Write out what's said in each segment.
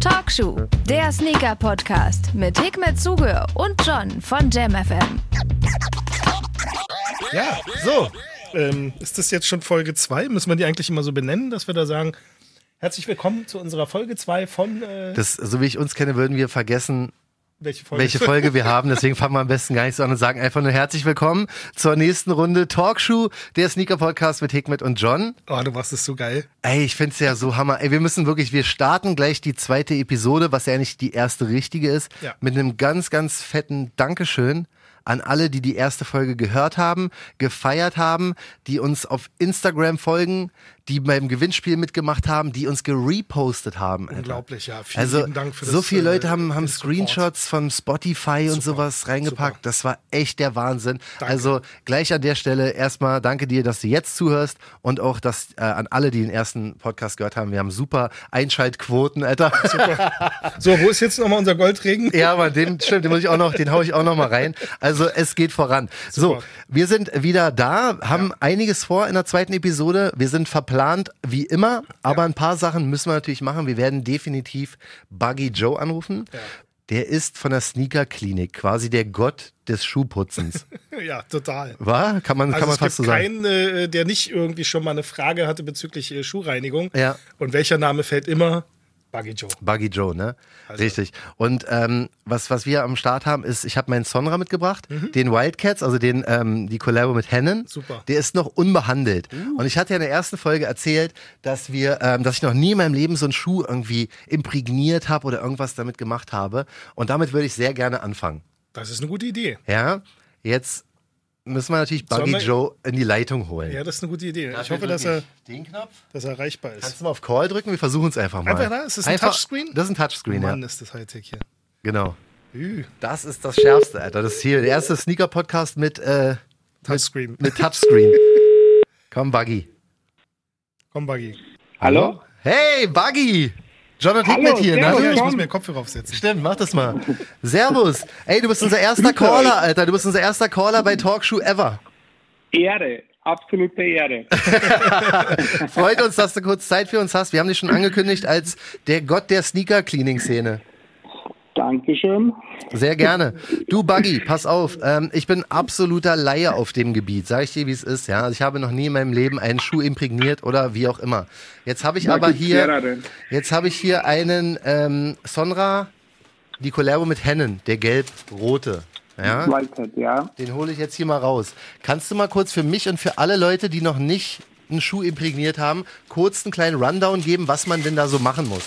Talkshow, der Sneaker-Podcast mit Hikmet Zuge und John von JamFM. Ja, so. Ähm, ist das jetzt schon Folge 2? Müssen wir die eigentlich immer so benennen, dass wir da sagen, herzlich willkommen zu unserer Folge 2 von. Äh, Das, so wie ich uns kenne, würden wir vergessen, welche Folge? welche Folge wir haben. Deswegen fangen wir am besten gar nicht so an und sagen einfach nur herzlich willkommen zur nächsten Runde Talkshow, der Sneaker-Podcast mit Hikmet und John. Oh, du machst es so geil. Ey, ich find's ja so hammer. Ey, wir müssen wirklich, wir starten gleich die zweite Episode, was ja eigentlich die erste richtige ist, Ja. mit einem ganz, ganz fetten Dankeschön an alle, die die erste Folge gehört haben, gefeiert haben, die uns auf Instagram folgen, die beim Gewinnspiel mitgemacht haben, die uns gerepostet haben. Alter. Unglaublich, ja. Vielen Also Dank für das. so viele Leute äh, haben, haben Support. Screenshots von Spotify und Super, sowas reingepackt. super. Das war echt der Wahnsinn. Danke. Also gleich an der Stelle erstmal danke dir, dass du jetzt zuhörst und auch dass, äh, an alle, die den ersten Podcast gehört haben. Wir haben super Einschaltquoten, Alter. So, wo ist jetzt nochmal unser Goldregen? Ja, aber den stimmt, den muss ich auch noch, den hau ich auch noch mal rein. Also es geht voran. So, Super. wir sind wieder da, haben einiges vor in der zweiten Episode. Wir sind verplant wie immer, aber ein paar Sachen müssen wir natürlich machen. Wir werden definitiv Buggy Joe anrufen. Der ist von der Sneaker Klinik, quasi der Gott des Schuhputzens. Ja, total. War? Kann man, Also kann man es fast so gibt sagen. keinen, äh, der nicht irgendwie schon mal eine Frage hatte bezüglich äh, Schuhreinigung. Ja. Und welcher Name fällt immer? Buggy Joe. Buggy Joe, ne? Also- Richtig. Und ähm, was, was wir am Start haben, ist, ich habe meinen Sonra mitgebracht, Mhm. den Wildcats, also den die die Collabo mit Hennen. Super. Uh. Der ist noch unbehandelt. Und ich hatte ja in der ersten Folge erzählt, dass wir, ähm, dass ich noch nie in meinem Leben so einen Schuh irgendwie imprägniert habe oder irgendwas damit gemacht habe. Und damit würde ich sehr gerne anfangen. Das ist eine gute Idee. Ja, jetzt müssen wir natürlich Buggy wir- Joe in die Leitung holen. Ja, das ist eine gute Idee. ich hoffe, dass er, ich Den Knopf. dass er erreichbar ist. Kannst du mal auf Call drücken? Wir versuchen es einfach mal. Einfach da? Ist das ein Einfach- Touchscreen? Das ist ein Touchscreen, Mann, ja. ist das Hightech hier. Genau. Ü, Das ist das Schärfste, Alter. Das ist hier der erste Sneaker-Podcast mit, äh, Touchscreen. mit Touchscreen. Komm, Buggy. Komm, Buggy. Hallo? Hey, Buggy! Hallo, Hickmet hier. servus. Na, Oh ja, ich muss mir Kopfhörer aufsetzen. Stimmt, mach das mal. Servus. Ey, du bist unser erster Caller, Alter. Du bist unser erster Caller bei Talkshow ever. Ehre, absolute Ehre. Freut uns, dass du kurz Zeit für uns hast. Wir haben dich schon angekündigt als der Gott der Sneaker-Cleaning-Szene. Dankeschön. Sehr gerne. Du, Buggy, pass auf. Ähm, ich bin absoluter Laie auf dem Gebiet. Sag ich dir, wie es ist. Ja, also ich habe noch nie in meinem Leben einen Schuh imprägniert oder wie auch immer. Jetzt habe ich aber hier, jetzt habe ich hier einen ähm, Sonra, die Collabo mit Hennen, der gelb-rote. Ja, ja. den hole ich jetzt hier mal raus. Kannst du mal kurz für mich und für alle Leute, die noch nicht einen Schuh imprägniert haben, kurz einen kleinen Rundown geben, was man denn da so machen muss?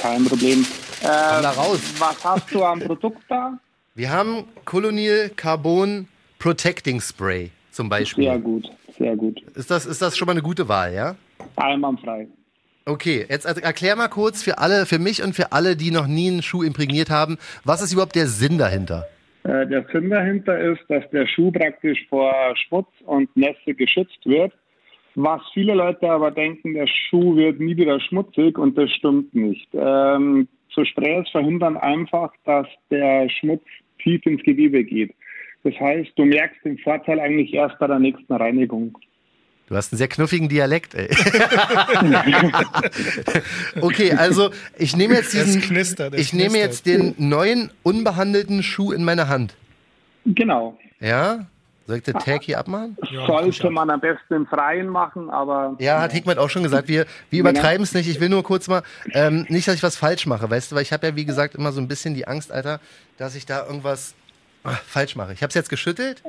Kein Problem. Äh, da raus. Was hast du am Produkt da? Wir haben Colonial Carbon Protecting Spray zum Beispiel. Sehr gut, sehr gut. Ist das, ist das schon mal eine gute Wahl, ja? Einwandfrei. Okay, jetzt er- erklär mal kurz für alle, für mich und für alle, die noch nie einen Schuh imprägniert haben, was ist überhaupt der Sinn dahinter? Äh, der Sinn dahinter ist, dass der Schuh praktisch vor Schmutz und Nässe geschützt wird. Was viele Leute aber denken, der Schuh wird nie wieder schmutzig und das stimmt nicht. Ähm, so Sprays verhindern einfach, dass der Schmutz tief ins Gewebe geht. Das heißt, du merkst den Vorteil eigentlich erst bei der nächsten Reinigung. Du hast einen sehr knuffigen Dialekt, ey. okay, also ich nehme jetzt Es diesen, knistert, ich nehme knistert. jetzt den neuen unbehandelten Schuh in meine Hand. Genau. Ja? Soll ich den Tag hier abmachen? Ja, Sollte man am besten im Freien machen, aber Ja, hat Hickmet auch schon gesagt. Wir, wir übertreiben es nicht. Ich will nur kurz mal, ähm, nicht, dass ich was falsch mache, weißt du, weil ich habe ja, wie gesagt, immer so ein bisschen die Angst, Alter, dass ich da irgendwas ah, falsch mache. Ich habe es jetzt geschüttelt.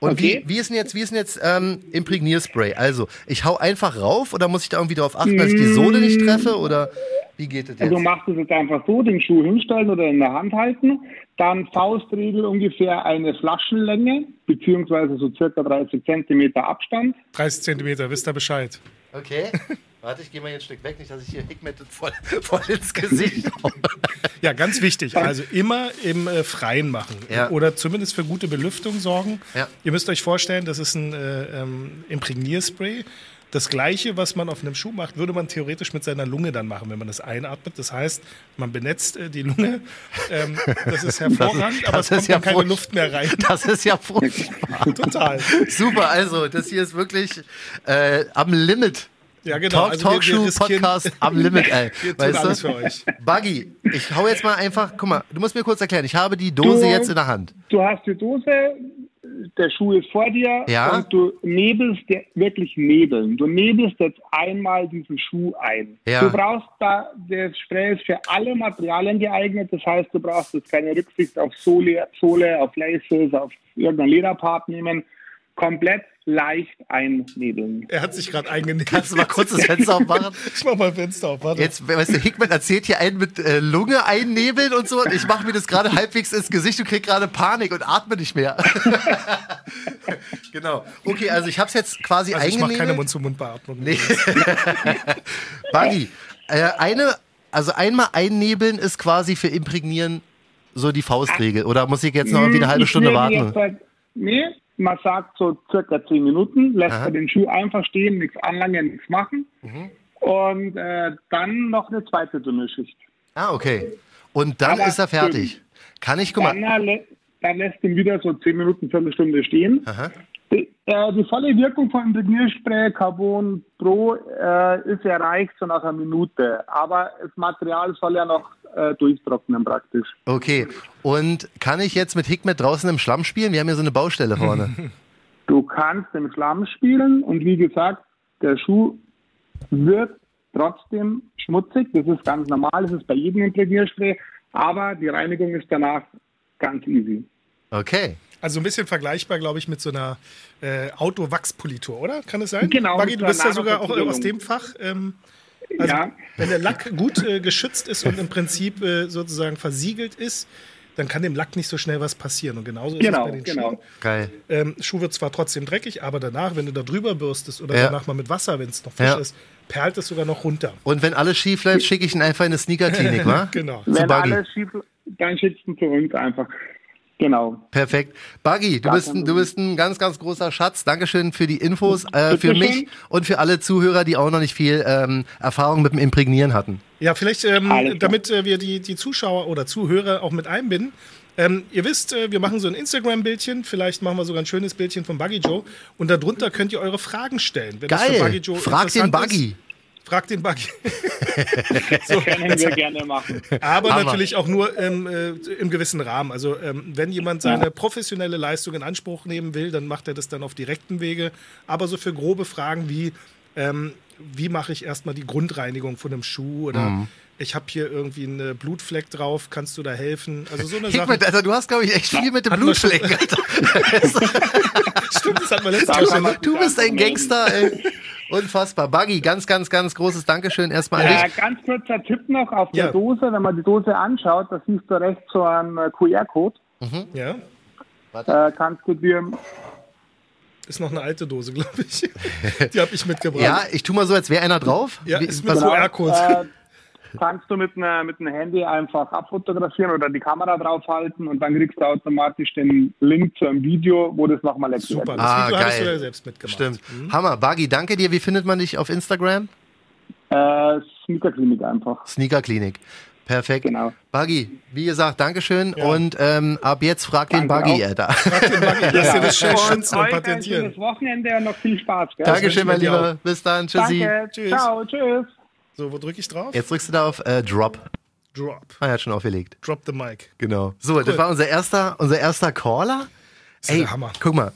Und Okay. wie, wie ist denn jetzt, wie ist denn jetzt ähm, Imprägnierspray? Also, ich hau einfach rauf oder muss ich da irgendwie darauf achten, dass ich die Sohle nicht treffe? Oder wie geht das jetzt? Du machst es jetzt einfach so, den Schuh hinstellen oder in der Hand halten, dann Faustregel ungefähr eine Flaschenlänge, beziehungsweise so circa 30 Zentimeter Abstand. 30 Zentimeter, wisst ihr Bescheid. Okay. Warte, ich gehe mal hier ein Stück weg, nicht, dass ich hier Hickmet voll, voll ins Gesicht hau. Ja, ganz wichtig. Also immer im äh, Freien machen. Ja. Oder zumindest für gute Belüftung sorgen. Ja. Ihr müsst euch vorstellen, das ist ein äh, ähm, Imprägnierspray. Das gleiche, was man auf einem Schuh macht, würde man theoretisch mit seiner Lunge dann machen, wenn man das einatmet. Das heißt, man benetzt äh, die Lunge. Ähm, das ist hervorragend, aber das es ist kommt ja keine furcht- Luft mehr rein. Das ist ja furchtbar. Total. Super, also das hier ist wirklich äh, am Limit Ja, genau. Talk, Also Talkshow, Podcast am Limit, ey. Wir Weißt alles du? für euch. Buggy, ich hau jetzt mal einfach, guck mal, du musst mir kurz erklären, ich habe die Dose Du- jetzt in der Hand. Du hast die Dose, der Schuh ist vor dir Ja. und du nebelst dir wirklich nebeln. Du nebelst jetzt einmal diesen Schuh ein. Ja. Du brauchst da, das Spray ist für alle Materialien geeignet. Das heißt, du brauchst jetzt keine Rücksicht auf Sohle, Sohle auf Laces, auf irgendein Lederpart nehmen. Komplett leicht einnebeln. Er hat sich gerade eingenäht. Kannst du mal kurz das Fenster aufmachen? Ich mach mal Fenster auf, warte. Jetzt, weißt du, Hickman erzählt hier einen mit äh, Lunge einnebeln und so und ich mache mir das gerade halbwegs ins Gesicht und krieg gerade Panik und atme nicht mehr. genau. Okay, also ich habe es jetzt quasi also ich mache eingenebelt. keine Mund-zu-Mund-Beatmung. Nee. Buggy, äh, eine, also einmal einnebeln ist quasi für imprägnieren so die Faustregel. Oder muss ich jetzt noch irgendwie eine halbe Ich Stunde warten? Jetzt nee, man sagt so circa 10 Minuten, lässt Aha. man den Schuh einfach stehen, nichts anlangen, nichts machen. Mhm. Und äh, dann noch eine zweite dünne Schicht. Ah, okay. Und dann Aber ist er fertig. Kann ich, guck Dann, mal. lä- dann lässt ihn wieder so 10 Minuten, Viertelstunde stehen. Aha. Die, äh, die volle Wirkung von Impregnierspray Carbon Pro äh, ist erreicht so nach einer Minute. Aber das Material soll ja noch äh, durchtrocknen praktisch. Okay. Und kann ich jetzt mit Hickmet draußen im Schlamm spielen? Wir haben hier so eine Baustelle vorne. Du kannst im Schlamm spielen und wie gesagt, der Schuh wird trotzdem schmutzig. Das ist ganz normal, das ist bei jedem Imprägnierspray, aber die Reinigung ist danach ganz easy. Okay. Also ein bisschen vergleichbar, glaube ich, mit so einer äh, Auto-Wachspolitur, oder? Kann es sein? Genau, Buggy, mit du bist ja sogar auch aus dem Fach. Ähm, also, Ja. wenn der Lack gut äh, geschützt ist und im Prinzip äh, sozusagen versiegelt ist, dann kann dem Lack nicht so schnell was passieren. Und genauso ist Genau, es bei den genau. Schuhen. Geil. Ähm, Schuh wird zwar trotzdem dreckig, aber danach, wenn du da drüber bürstest oder Ja. danach mal mit Wasser, wenn es noch frisch Ja. ist, perlt es sogar noch runter. Und wenn alles schief läuft, schicke ich ihn einfach in eine Sneakerklinik, wa? Genau. Zu Wenn Buggy. alles schief, dann schickst du ihn zu uns einfach. Genau. Perfekt. Buggy, du bist, ein, du bist ein ganz, ganz großer Schatz. Dankeschön für die Infos, äh, für mich und für alle Zuhörer, die auch noch nicht viel ähm, Erfahrung mit dem Imprägnieren hatten. Ja, vielleicht, ähm, damit äh, wir die, die Zuschauer oder Zuhörer auch mit einbinden. Ähm, ihr wisst, äh, wir machen so ein Instagram-Bildchen, vielleicht machen wir sogar ein schönes Bildchen von Buggy Joe und darunter könnt ihr eure Fragen stellen. Wenn das für Buggy Geil. Joe Frag den Buggy. Ist, frag den Buggy. so, Können wir gerne machen. aber Hammer. natürlich auch nur ähm, äh, im gewissen Rahmen. Also ähm, wenn jemand seine professionelle Leistung in Anspruch nehmen will, dann macht er das dann auf direktem Wege. Aber so für grobe Fragen wie, ähm, wie mache ich erstmal die Grundreinigung von einem Schuh oder Mhm. Ich habe hier irgendwie einen Blutfleck drauf, kannst du da helfen? Also so eine Sache. Alter, du hast, glaube ich, echt viel mit dem Blutfleck, Alter. Stimmt, das hatten wir letztes Mal man- Du bist ein Gangster, ey. Unfassbar. Buggy, ganz, ganz, ganz großes Dankeschön erstmal an Äh, dich. ganz kurzer Tipp noch auf Ja. der Dose, wenn man die Dose anschaut, da siehst du rechts so einen äh, QR-Code. Ja, Äh, kannst du dir ist noch eine alte Dose, glaube ich. Die habe ich mitgebracht. Ja, ich tu mal so, als wäre einer drauf. Ja, ist mit was, so- QR-Code. Kannst du mit, einer, mit einem Handy einfach abfotografieren oder die Kamera draufhalten und dann kriegst du automatisch den Link zu einem Video, wo das nochmal erklärt Super, wird. das Ah, Video hattest du geil. ja selbst mitgemacht. Stimmt. Mhm. Hammer. Buggy, danke dir. Wie findet man dich auf Instagram? Äh, Sneakerklinik einfach. Sneakerklinik. Perfekt. Genau. Buggy, wie gesagt, Dankeschön. Und ähm, ab jetzt frag den Buggy, auch. Alter. Lass dir das schön Und schützen und euch ein patentieren. schönes Wochenende und noch viel Spaß. Gell? Dankeschön, mein Lieber. Bis dann. Tschüssi. Danke. Tschüss. Ciao. Tschüss. So, wo drücke ich drauf? Jetzt drückst du da auf äh, Drop. Drop. Ah, er hat schon aufgelegt. Drop the mic. Genau. So, das war unser erster, unser erster Caller. ist Ey, der Hammer. guck mal.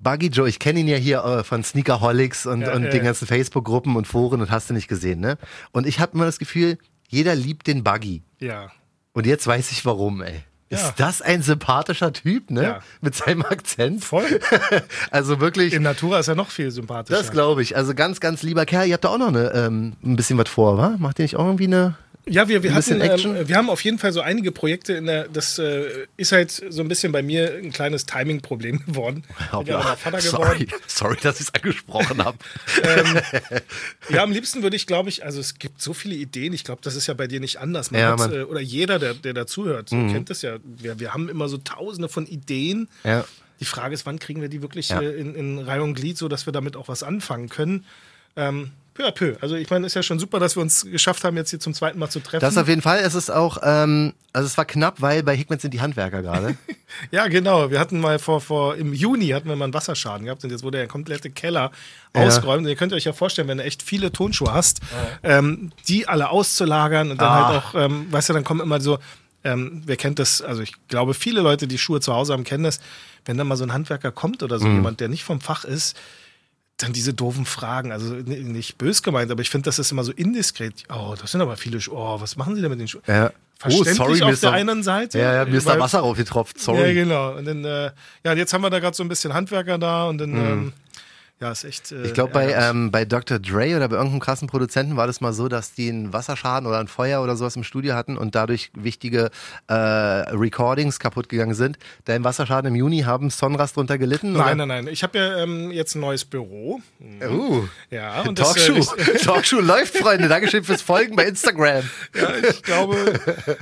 Buggy Joe, ich kenne ihn ja hier äh, von Sneakerholics und, Ja, und ja, den ja. ganzen Facebook-Gruppen und Foren und hast du nicht gesehen, ne? Und ich habe immer das Gefühl, jeder liebt den Buggy. Ja. Und jetzt weiß ich warum, ey. Ja. Ist das ein sympathischer Typ, ne? Ja. Mit seinem Akzent. Voll. also wirklich, In Natura ist er noch viel sympathischer. das glaube ich. Also ganz, ganz lieber Kerl. Ihr habt da auch noch eine, ähm, ein bisschen was vor, wa? Macht ihr nicht auch irgendwie eine. Ja, wir, wir, hatten, ähm, wir haben auf jeden Fall so einige Projekte in der, das äh, ist halt so ein bisschen bei mir ein kleines Timing-Problem geworden. Ja sorry, geworden. sorry, dass ich es angesprochen habe. Ja, am liebsten würde ich, glaube ich, also es gibt so viele Ideen, ich glaube, das ist ja bei dir nicht anders. Man Ja, hat. Mhm. äh, oder jeder, der, der dazuhört, kennt das ja. Wir, wir haben immer so tausende von Ideen. Ja. Die Frage ist, wann kriegen wir die wirklich Ja. äh, in, in Reihe und Glied, so dass wir damit auch was anfangen können. Ähm, peu à peu. Also ich meine, ist ja schon super, dass wir uns geschafft haben, jetzt hier zum zweiten Mal zu treffen. Das auf jeden Fall. Es ist auch, ähm, also es war knapp, weil bei Hickman sind die Handwerker gerade. ja, genau. Wir hatten mal vor, vor, im Juni hatten wir mal einen Wasserschaden gehabt und jetzt wurde der komplette Keller ausgeräumt. Und ihr könnt euch ja vorstellen, wenn du echt viele Tonschuhe hast, ähm, die alle auszulagern und dann Ah. halt auch, ähm, weißt du, dann kommen immer so, ähm, wer kennt das, also ich glaube, viele Leute, die Schuhe zu Hause haben, kennen das, wenn dann mal so ein Handwerker kommt oder Mhm. so, jemand, der nicht vom Fach ist, dann diese doofen Fragen, also nicht bös gemeint, aber ich finde, das ist immer so indiskret. Oh, das sind aber viele Schuhe. Oh, was machen Sie denn mit den Schuhen? Ja. Verständlich Oh, sorry, auf der einen Seite. Ja, ja, mir ist da Wasser raufgetropft, Ja, sorry. genau. Und dann, äh, ja, jetzt haben wir da gerade so ein bisschen Handwerker da und dann, ähm, ja, ist echt. Äh, Mhm. Ich glaube, bei, ähm, bei Dr. Dre oder bei irgendeinem krassen Produzenten war das mal so, dass die einen Wasserschaden oder ein Feuer oder sowas im Studio hatten und dadurch wichtige äh, Recordings kaputt gegangen sind. Dein Wasserschaden im Juni haben Sonras drunter gelitten? Nein, nein, nein. Ich habe ja ähm, jetzt ein neues Büro. Uh, Ja, und das, Talkshow. äh, Talkshow läuft, Freunde. Dankeschön fürs Folgen bei Instagram. Ja, ich glaube,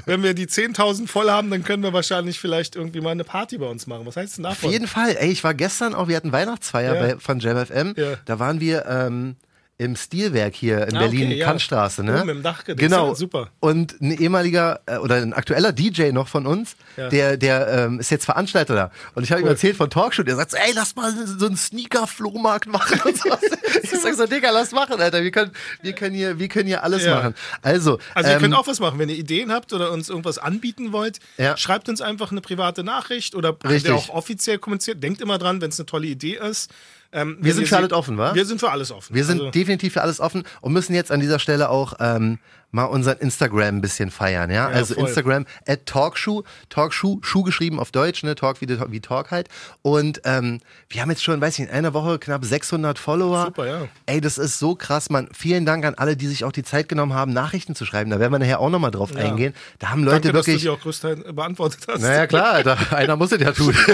wenn wir die 10.000 voll haben, dann können wir wahrscheinlich vielleicht irgendwie mal eine Party bei uns machen. Was heißt denn Auf davon? jeden Fall. Ey, ich war gestern auch, wir hatten Weihnachtsfeier Ja. bei, von JamFM. Ja. Da waren wir ähm, im Stilwerk hier in Ah, Berlin, okay, ja. Kantstraße. Ne? Oben im Dachgeschoss. Genau. Super. Und ein ehemaliger äh, oder ein aktueller DJ noch von uns, Ja. der, der ähm, ist jetzt Veranstalter da. Und ich habe ihm Cool. erzählt von Talkshow, der sagt ey, lass mal so einen Sneaker-Flohmarkt machen und so. ich sag so, Digga, lass machen, Alter. Wir können, wir können, hier, wir können hier alles Ja. machen. Also, Also ihr ähm, könnt auch was machen. Wenn ihr Ideen habt oder uns irgendwas anbieten wollt, schreibt uns einfach eine private Nachricht oder Richtig. auch offiziell kommunizieren. Denkt immer dran, wenn es eine tolle Idee ist. Ähm, Wir wenn sind für alles offen, wa? Wir sind für alles offen. Wir sind also, definitiv für alles offen und müssen jetzt an dieser Stelle auch ähm, mal unseren Instagram ein bisschen feiern, ja? also voll. Instagram at Talkshow, Talkshow, Schuh geschrieben auf Deutsch, ne? Talk wie, wie Talk halt. Und ähm, wir haben jetzt schon, weiß ich, in einer Woche knapp 600 Follower. Super, ja. Ey, das ist so krass, Mann. Vielen Dank an alle, die sich auch die Zeit genommen haben, Nachrichten zu schreiben. Da werden wir nachher auch nochmal drauf eingehen. Da haben Leute Danke, dass du wirklich. die auch größtenteils beantwortet hast. Naja, klar, Alter. einer muss es ja tun.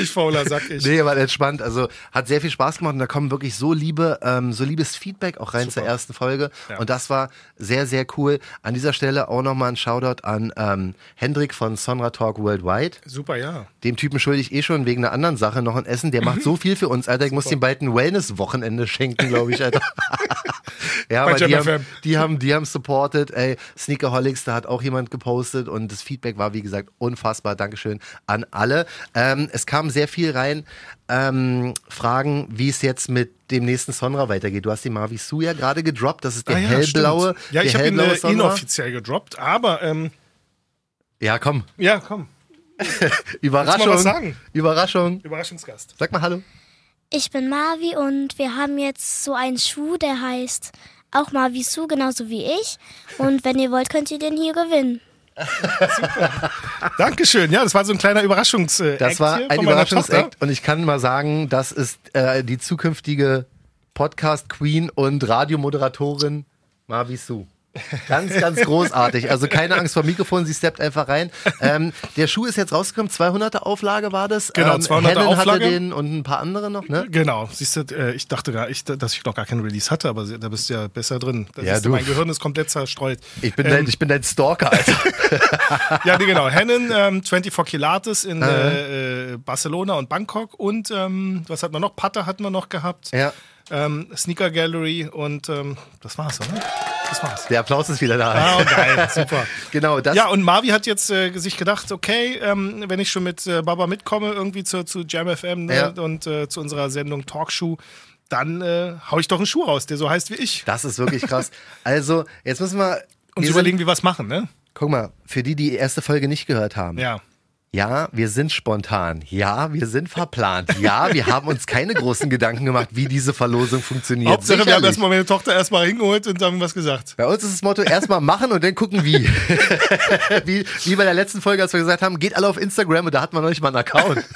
Ich fauler Sack, ich. Nee, war entspannt. Also hat sehr viel Spaß gemacht und da kommen wirklich so liebe, ähm, so liebes Feedback auch rein zur ersten Folge. Ja. Und das war sehr, sehr cool. An dieser Stelle auch nochmal ein Shoutout an ähm, Hendrik von Sonra Talk Worldwide. Super, ja. Dem Typen schulde ich eh schon wegen einer anderen Sache noch ein Essen. Der macht so viel für uns, Alter. Ich muss ihm bald ein Wellness-Wochenende schenken, glaube ich, Alter. ja, Bei aber die haben, die haben, die haben supported. Ey, Sneakerholics, da hat auch jemand gepostet und das Feedback war, wie gesagt, unfassbar. Dankeschön an alle. Ähm, es kam sehr viel rein. Ähm, Fragen, wie es jetzt mit dem nächsten Sonra weitergeht. Du hast die Mavi Su ja gerade gedroppt. Das ist der Ah ja, hellblaue. stimmt. Ja, der ich habe ihn hellblaue äh, Sonra. inoffiziell gedroppt, aber ähm, Ja, komm. ja, komm. Überraschung. was sagen? Überraschung. Überraschungsgast. Sag mal Hallo. Ich bin Mavi und wir haben jetzt so einen Schuh, der heißt auch Mavi Su, genauso wie ich. Und wenn ihr wollt, könnt ihr den hier gewinnen. Dankeschön. Ja, das war so ein kleiner Überraschungs äh, Das war ein Überraschungsakt und ich kann mal sagen, das ist äh, die zukünftige Podcast-Queen und Radiomoderatorin Mavi Su. Ganz, ganz großartig. Also keine Angst vor Mikrofon, sie steppt einfach rein. Ähm, der Schuh ist jetzt rausgekommen, 200er Auflage war das. Genau, ähm, 200er Helen Auflage. hatte den und ein paar andere noch, ne? Genau, siehst du, äh, ich dachte gar, ich, dass ich noch gar keinen Release hatte, aber da bist du ja besser drin. Ja, du. Mein Gehirn ist komplett zerstreut. Ich bin, Ähm, dein, ich bin dein Stalker, Alter. Ja, nee, genau. Hennen, ähm, 24 Kilates in äh, äh, Barcelona und Bangkok und ähm, was hatten wir noch? Patter hatten wir noch gehabt. ja, Ähm, Sneaker Gallery und ähm, das war's, oder? Das war's. der Applaus ist wieder da. Ah, geil, super. Genau, das. Ja, und Marvi hat jetzt äh, sich gedacht, okay, ähm, wenn ich schon mit äh, Baba mitkomme, irgendwie zu, zu Jam FM ne, Ja. und äh, zu unserer Sendung Talkshow, dann äh, hau ich doch einen Schuh raus, der so heißt wie ich. das ist wirklich krass. Also, jetzt müssen wir. Und wir überlegen, sind, wie wir es machen, ne? guck mal, für die, die die erste Folge nicht gehört haben. Ja. Ja, wir sind spontan. Ja, wir sind verplant. Ja, wir haben uns keine großen Gedanken gemacht, wie diese Verlosung funktioniert. Hauptsache, wir haben Sicherlich. erstmal meine Tochter erstmal hingeholt und haben was gesagt. Bei uns ist das Motto erstmal machen und dann gucken wie. wie. Wie bei der letzten Folge, als wir gesagt haben, geht alle auf Instagram und da hatten wir noch nicht mal einen Account.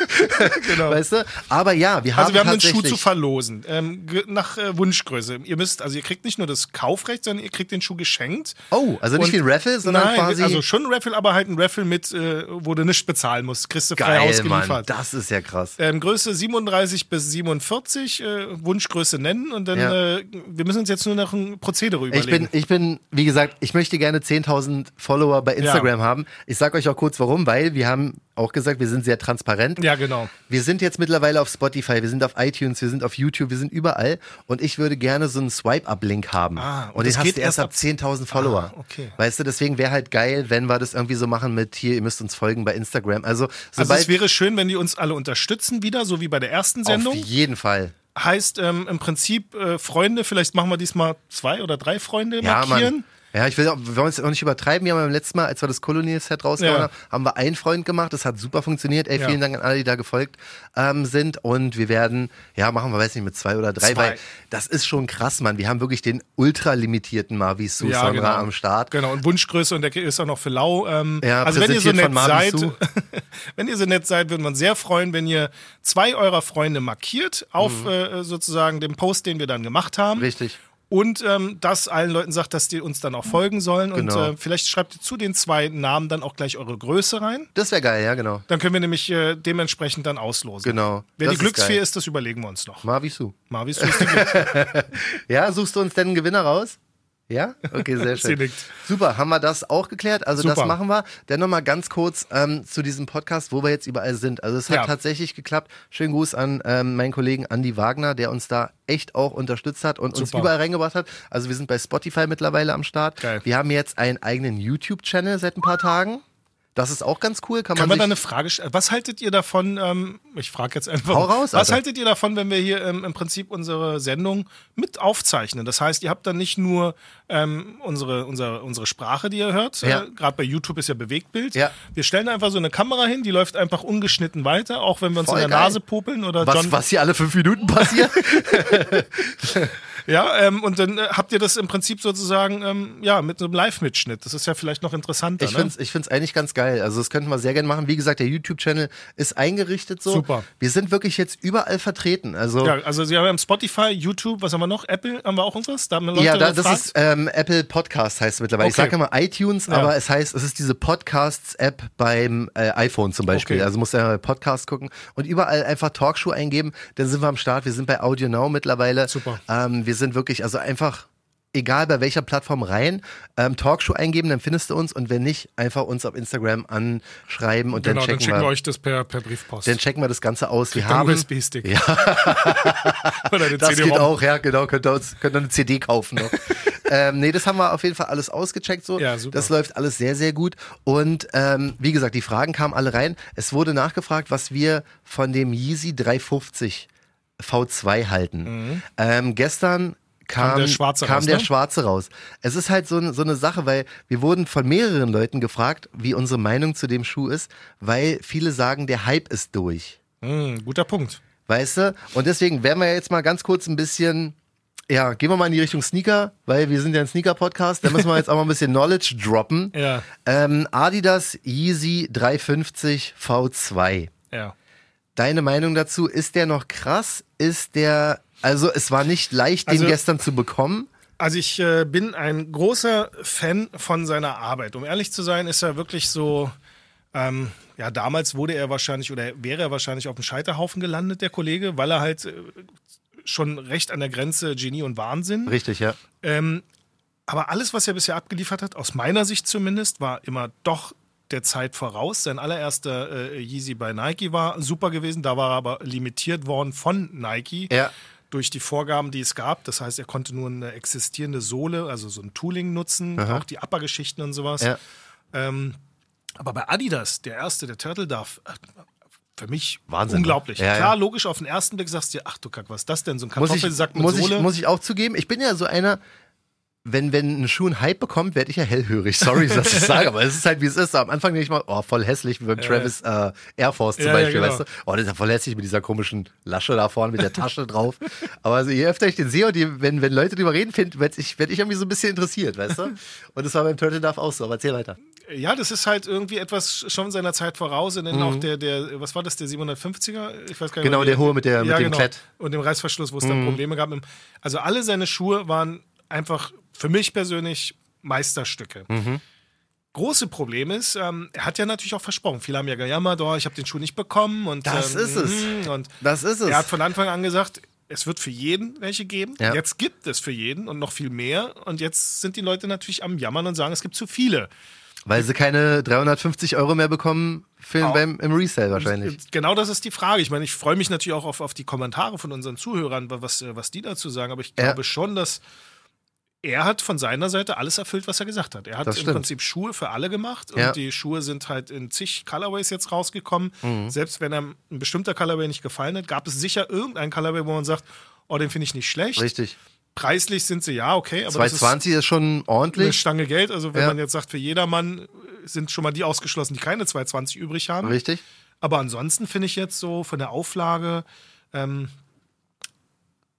Genau. Weißt du? Aber ja, wir haben Also wir haben einen Schuh zu verlosen, ähm, nach äh, Wunschgröße. Ihr müsst, also ihr kriegt nicht nur das Kaufrecht, sondern ihr kriegt den Schuh geschenkt. Oh, also nicht Und- wie ein Raffle, sondern Nein, quasi. also schon ein Raffle, aber halt ein Raffle mit, äh, wo du nichts bezahlen musst. Kriegst du frei geil, ausgeliefert. Mann. Das ist ja krass. Ähm, Größe 37 bis 47, äh, Wunschgröße nennen und dann, Ja. äh, wir müssen uns jetzt nur noch ein Prozedere Ich überlegen. bin, ich bin, wie gesagt, ich möchte gerne 10.000 Follower bei Instagram haben. Ich sag euch auch kurz warum, weil wir haben auch gesagt, wir sind sehr transparent. Ja, genau. Wir sind jetzt mittlerweile auf Spotify, wir sind auf iTunes, wir sind auf YouTube, wir sind überall und ich würde gerne so einen Swipe-Up-Link haben. Ah, und und das den geht erst ab 10.000 Follower. Ah, okay. Weißt du, deswegen wäre halt geil, wenn wir das irgendwie so machen mit hier, ihr müsst uns folgen bei Instagram. Also, Also es wäre schön, wenn die uns alle unterstützen wieder, so wie bei der ersten Sendung. auf jeden Fall. Heißt ähm, im Prinzip äh, Freunde, vielleicht machen wir diesmal zwei oder drei Freunde Ja, markieren. Mann. Ja, ich will, auch, wir wollen es auch nicht übertreiben. Wir haben beim letzten Mal, als wir das Colonial-Set rausgehauen Ja. haben, haben wir einen Freund gemacht. Das hat super funktioniert. Ey, Ja. vielen Dank an alle, die da gefolgt ähm, sind. Und wir werden, ja, machen wir, weiß nicht, mit zwei oder drei, Zwei. weil das ist schon krass, Mann. Wir haben wirklich den ultralimitierten Marvi Su Ja, genau. am Start. Genau, und Wunschgröße und der ist auch noch für lau. Ähm, Ja, also wenn ihr so nett seid, wenn ihr so nett seid, würden wir uns sehr freuen, wenn ihr zwei eurer Freunde markiert auf äh, sozusagen dem Post, den wir dann gemacht haben. Mhm. Richtig. Und ähm, das allen Leuten sagt, dass die uns dann auch folgen sollen. Genau. Und äh, vielleicht schreibt ihr zu den zwei Namen dann auch gleich eure Größe rein. Das wäre geil, ja, genau. Dann können wir nämlich äh, dementsprechend dann auslosen. Genau. Wer Das die ist Glücksfee geil. ist, das überlegen wir uns noch. Marvi Su. Marvis, du bist die Glücksfee. Ja, suchst du uns denn einen Gewinner raus? Ja? Okay, sehr schön. Super, haben wir das auch geklärt? Also das Super. machen wir. Dann nochmal ganz kurz ähm, zu diesem Podcast, wo wir jetzt überall sind. Also es hat Ja. tatsächlich geklappt. Schönen Gruß an ähm, meinen Kollegen Andy Wagner, der uns da echt auch unterstützt hat und uns Super. überall reingebracht hat. Also wir sind bei Spotify mittlerweile am Start. Geil. Wir haben jetzt einen eigenen YouTube-Channel seit ein paar Tagen. Das ist auch ganz cool. Kann, Kann man da sich eine Frage stellen? Was haltet ihr davon? Ähm, ich frage jetzt einfach. Hau raus, was haltet ihr davon, wenn wir hier ähm, im Prinzip unsere Sendung mit aufzeichnen? Das heißt, ihr habt dann nicht nur ähm, unsere, unsere, unsere Sprache, die ihr hört. Ja. Äh, Gerade bei YouTube ist ja Bewegtbild. Ja. Wir stellen einfach so eine Kamera hin, die läuft einfach ungeschnitten weiter, auch wenn wir uns Voll in der geil. Nase popeln oder was, John. was hier alle fünf Minuten passiert? Ja, ähm, und dann äh, habt ihr das im Prinzip sozusagen ähm, ja mit so einem Live-Mitschnitt. Das ist ja vielleicht noch interessanter. Ich ne? finde es eigentlich ganz geil. Also das könnten wir sehr gerne machen. Wie gesagt, der YouTube-Channel ist eingerichtet so. Super. Wir sind wirklich jetzt überall vertreten. Also Ja, also sie haben Spotify, YouTube, was haben wir noch? Apple, haben wir auch irgendwas? Da haben wir Leute Ja, da, das ist ähm, Apple Podcast heißt es mittlerweile. Ich Okay. sage immer iTunes, Ja. aber es heißt, es ist diese Podcasts-App beim äh, iPhone zum Beispiel. Okay. Also musst du ja mal Podcast gucken und überall einfach Talkshow eingeben. Dann sind wir am Start. Wir sind bei Audio Now mittlerweile. Super. Ähm, wir sind wirklich, also einfach egal bei welcher Plattform rein, ähm, Talkshow eingeben, dann findest du uns und wenn nicht, einfach uns auf Instagram anschreiben und Genau, dann dann checken schicken wir wir. euch das per, per Briefpost. Dann checken wir das Ganze aus. Wir Dann haben USB-Stick. Ja. Oder eine Das geht CD-ROM. auch, ja, genau. Könnt ihr, uns, könnt ihr eine CD kaufen noch. ähm, nee, das haben wir auf jeden Fall alles ausgecheckt so. Ja, super. Das läuft alles sehr, sehr gut. Und ähm, wie gesagt, die Fragen kamen alle rein. Es wurde nachgefragt, was wir von dem Yeezy 350 V2 halten. Ähm, gestern kam, Mhm. der Schwarze kam raus, der ne? Schwarze raus. Es ist halt so, eine- so eine Sache, weil wir wurden von mehreren Leuten gefragt, wie unsere Meinung zu dem Schuh ist, weil viele sagen, der Hype ist durch. Hm, guter Punkt. Weißt du? Und deswegen werden wir jetzt mal ganz kurz ein bisschen, ja, gehen wir mal in die Richtung Sneaker, weil wir sind ja ein Sneaker-Podcast. Da müssen wir jetzt auch mal ein bisschen Knowledge droppen. Ja. Ähm, Adidas Yeezy 350 V2. Ja. Deine Meinung dazu? Ist der noch krass? Ist der, also es war nicht leicht, Also- den gestern zu bekommen. Also ich äh, bin ein großer Fan von seiner Arbeit. Um ehrlich zu sein, ist er wirklich so. Ähm, ja, damals wurde er wahrscheinlich oder wäre er wahrscheinlich auf dem Scheiterhaufen gelandet, der Kollege, weil er halt äh, schon recht an der Grenze Genie und Wahnsinn. Richtig, ja. Ähm, aber alles, was er bisher abgeliefert hat, aus meiner Sicht zumindest, war immer doch der Zeit voraus. Sein allererster äh, Yeezy bei Nike war super gewesen. Da war er aber limitiert worden von Nike Ja. Durch die Vorgaben, die es gab. Das heißt, er konnte nur eine existierende Sohle, also so ein Tooling nutzen, auch die Upper-Geschichten und sowas. Ja. Ähm, aber bei Adidas, der erste, der Turtle Dove, äh, für mich Wahnsinn, unglaublich. ne? Ja, Klar, ja. logisch, auf den ersten Blick sagst du dir, ach du Kack, was ist das denn? So ein Muss ich, Kartoffelsack mit muss, ich, muss ich auch zugeben, ich bin ja so einer, wenn, wenn ein Schuh einen Hype bekommt, werde ich ja hellhörig. Sorry, dass ich sage, aber es ist halt wie es ist. Am Anfang denke ich mal, oh, voll hässlich, wie beim Travis äh, Air Force zum Ja, ja, Beispiel, genau. weißt du? Oh, das ist ja voll hässlich mit dieser komischen Lasche da vorne, mit der Tasche drauf. Aber also, je öfter ich den sehe und die, wenn, wenn Leute drüber reden, werde ich, werd ich irgendwie so ein bisschen interessiert, weißt du? Und das war beim Turtle Dove auch so, aber erzähl weiter. Ja, das ist halt irgendwie etwas schon seiner Zeit voraus. Und dann auch der, der, was war das, der 750er? Ich weiß gar nicht Mhm. Genau, der hohe mit der- mit ja, dem genau. Klett. Mhm. Und dem Reißverschluss, wo es dann Probleme gab. Also alle seine Schuhe waren einfach für mich persönlich Meisterstücke. Mhm. Große Problem ist, ähm, er hat ja natürlich auch versprochen. Viele haben ja gejammert, oh, ich habe den Schuh nicht bekommen. Und, Das ähm, ist es. mhm, Und Das ist es. er hat von Anfang an gesagt, es wird für jeden welche geben. Ja. Jetzt gibt es für jeden und noch viel mehr. Und jetzt sind die Leute natürlich am Jammern und sagen, es gibt zu viele. Weil sie keine 350 Euro mehr bekommen für Auch. beim, im Resale wahrscheinlich. Genau das ist die Frage. Ich meine, ich freue mich natürlich auch auf, auf die Kommentare von unseren Zuhörern, was, äh, was die dazu sagen. Aber ich Ja. glaube schon, dass er hat von seiner Seite alles erfüllt, was er gesagt hat. Er hat im. Prinzip Schuhe für alle gemacht und Ja. die Schuhe sind halt in zig Colorways jetzt rausgekommen. Mhm. Selbst wenn einem ein bestimmter Colorway nicht gefallen hat, gab es sicher irgendeinen Colorway, wo man sagt, oh, den finde ich nicht schlecht. Richtig. Preislich sind sie ja okay, aber das ist 220 ist, schon eine ordentlich. Stange Geld. Also wenn Ja. man jetzt sagt, für jedermann äh, sind schon mal die ausgeschlossen, die keine 220 übrig haben. Richtig. Aber ansonsten finde ich jetzt so von der Auflage, ähm,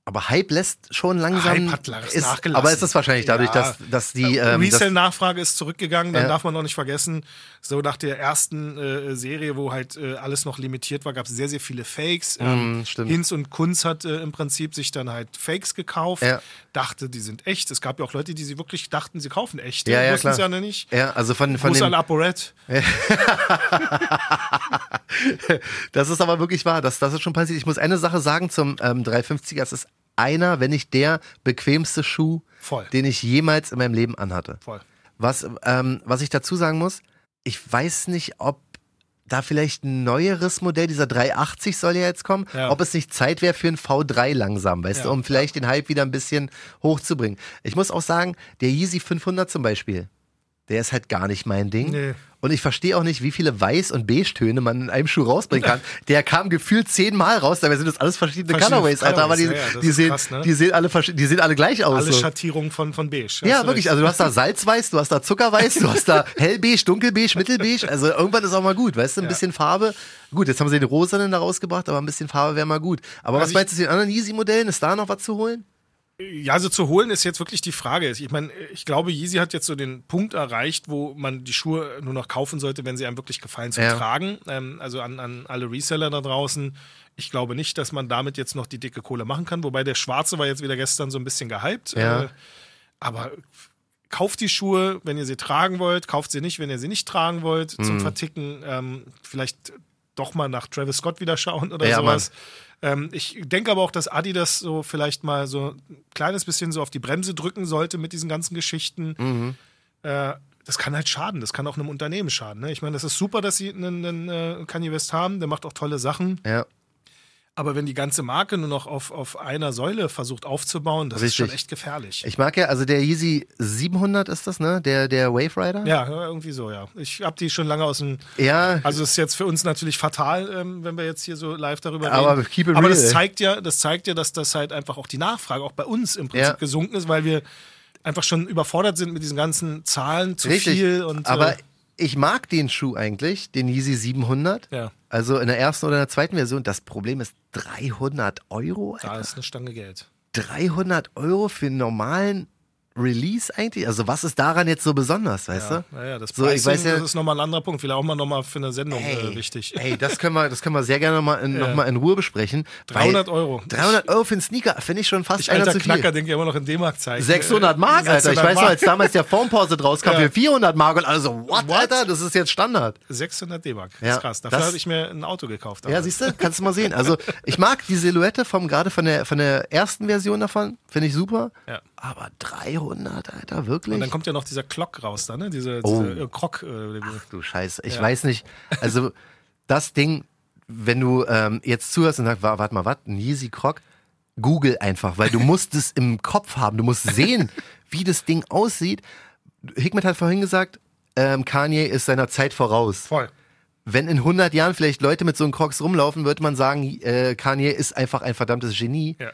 Aber Hype lässt schon langsam. Hype hat ist, nachgelassen. aber ist das wahrscheinlich dadurch, Ja. dass, dass die. Ähm, das, Resale-Nachfrage ist zurückgegangen, dann Ja. darf man noch nicht vergessen, so nach der ersten äh, Serie, wo halt äh, alles noch limitiert war, gab es sehr, sehr viele Fakes. Ähm, Mm, stimmt. Hinz und Kunz hat äh, im Prinzip sich dann halt Fakes gekauft, Ja. dachte, die sind echt. Es gab ja auch Leute, die sie wirklich dachten, sie kaufen echte, Ja, ja, klar. es ja nicht. ja, also von, von Gruß an dem, ApoRed. Das ist aber wirklich wahr, das, das ist schon passiert. Ich muss eine Sache sagen zum ähm, 350er. Es ist einer, wenn nicht der bequemste Schuh, Voll. den ich jemals in meinem Leben anhatte. Voll. Was, ähm, was ich dazu sagen muss, ich weiß nicht, ob da vielleicht ein neueres Modell, dieser 380 soll ja jetzt kommen, Ja. ob es nicht Zeit wäre für ein V3 langsam, weißt Ja. du, um vielleicht den Hype wieder ein bisschen hochzubringen. Ich muss auch sagen, der Yeezy 500 zum Beispiel, der ist halt gar nicht mein Ding. Nee. Und ich verstehe auch nicht, wie viele Weiß- und Beige-Töne man in einem Schuh rausbringen kann. Der kam gefühlt zehnmal raus, dabei sind das alles verschiedene Verschiedene Colorways, Alter, aber die, ja, die, sehen, krass, ne? die, sehen alle, die sehen alle gleich aus. Alle so. Schattierungen von, von Beige. Ja, wirklich. recht. Also du hast da Salzweiß, du hast da Zuckerweiß, du hast da hellbeige, dunkelbeige, mittelbeige. Also irgendwann ist auch mal gut, weißt du, ein Ja. bisschen Farbe. Gut, jetzt haben sie den Rosanen da rausgebracht, aber ein bisschen Farbe wäre mal gut. Aber Also was meinst du zu den anderen Yeezy-Modellen? Ist da noch was zu holen? Ja, also zu holen ist jetzt wirklich die Frage. Ich meine, ich glaube, Yeezy hat jetzt so den Punkt erreicht, wo man die Schuhe nur noch kaufen sollte, wenn sie einem wirklich gefallen zum Ja. Tragen. Ähm, also an, an alle Reseller da draußen. Ich glaube nicht, dass man damit jetzt noch die dicke Kohle machen kann. Wobei der Schwarze war jetzt wieder gestern so ein bisschen gehypt. Ja. Äh, aber kauft die Schuhe, wenn ihr sie tragen wollt. Kauft sie nicht, wenn ihr sie nicht tragen wollt. Mhm. Zum Verticken. Ähm, vielleicht doch mal nach Travis Scott wieder schauen oder Ja, sowas. Ähm, ich denke aber auch, dass Adidas so vielleicht mal so ein kleines bisschen so auf die Bremse drücken sollte mit diesen ganzen Geschichten. Mhm. Äh, das kann halt schaden, das kann auch einem Unternehmen schaden. Ne? Ich meine, das ist super, dass sie einen, einen äh, Kanye West haben, der macht auch tolle Sachen. Ja. Aber wenn die ganze Marke nur noch auf, auf einer Säule versucht aufzubauen, das ist Richtig. schon echt gefährlich. Ich mag ja, also der Yeezy 700 ist das, ne? Der, der Wave Rider? ja, irgendwie so, ja. Ich habe die schon lange aus dem. Ja. Also ist jetzt für uns natürlich fatal, ähm, wenn wir jetzt hier so live darüber Aber reden. keep it Aber real, das zeigt ja, das zeigt ja, dass das halt einfach auch die Nachfrage auch bei uns im Prinzip Ja. gesunken ist, weil wir einfach schon überfordert sind mit diesen ganzen Zahlen zu Richtig. viel und aber äh, ich mag den Schuh eigentlich, den Yeezy 700. Ja. Also in der ersten oder in der zweiten Version. Das Problem ist 300 Euro. da Alter. ist eine Stange Geld. 300 Euro für einen normalen Release eigentlich? Also was ist daran jetzt so besonders, weißt Ja, du? naja, das So, ich Pricing, weiß ja- das ist nochmal ein anderer Punkt. Vielleicht auch mal nochmal für eine Sendung äh, wichtig. Ey, das können wir, das können wir sehr gerne nochmal in, noch mal in Ruhe besprechen. 300 weil Euro. 300 Euro für einen Sneaker finde ich schon fast Ich, einer alter zu Knacker, viel. denke ich immer noch in D-Mark-Zeichen. 600 Mark, Alter. Ich 600 weiß noch, als damals der Formpause rauskam Ja. für 400 Mark und also, what, What? Alter? Das ist jetzt Standard. 600 D-Mark. Das Ja, ist krass. Dafür das- habe ich mir ein Auto gekauft. Ja, damals. siehst du, kannst du mal sehen. Also, ich mag die Silhouette vom, gerade von der, von der ersten Version davon, finde ich super. Ja. Aber 300, Alter, wirklich? Und dann kommt ja noch dieser Clock raus, da, ne? Diese, Oh. diese äh, Krog. Äh, du Scheiße. Ich Ja. weiß nicht. Also, das Ding, wenn du ähm, jetzt zuhörst und sagst, wa- warte mal, was? Ein Yeezy Croc? Google einfach, weil du musst es im Kopf haben. Du musst sehen, wie das Ding aussieht. Hikmet hat vorhin gesagt, ähm, Kanye ist seiner Zeit voraus. voll. Wenn in 100 Jahren vielleicht Leute mit so einem Crocs rumlaufen, würde man sagen, äh, Kanye ist einfach ein verdammtes Genie. Ja.